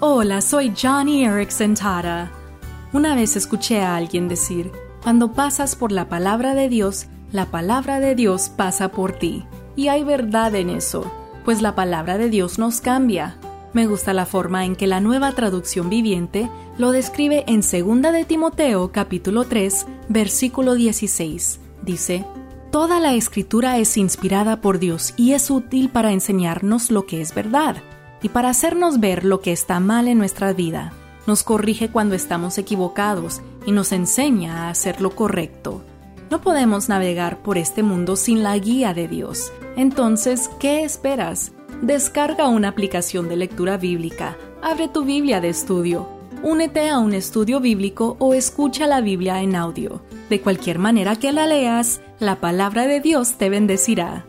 Hola, soy Johnny Erickson Tara. Una vez escuché a alguien decir, cuando pasas por la palabra de Dios, la palabra de Dios pasa por ti. Y hay verdad en eso, pues la palabra de Dios nos cambia. Me gusta la forma en que la nueva traducción viviente lo describe en 2 de Timoteo capítulo 3, versículo 16. Dice, Toda la escritura es inspirada por Dios y es útil para enseñarnos lo que es verdad y para hacernos ver lo que está mal en nuestra vida. Nos corrige cuando estamos equivocados y nos enseña a hacer lo correcto. No podemos navegar por este mundo sin la guía de Dios. Entonces, ¿qué esperas? Descarga una aplicación de lectura bíblica, abre tu Biblia de estudio, únete a un estudio bíblico o escucha la Biblia en audio. De cualquier manera que la leas, la palabra de Dios te bendecirá.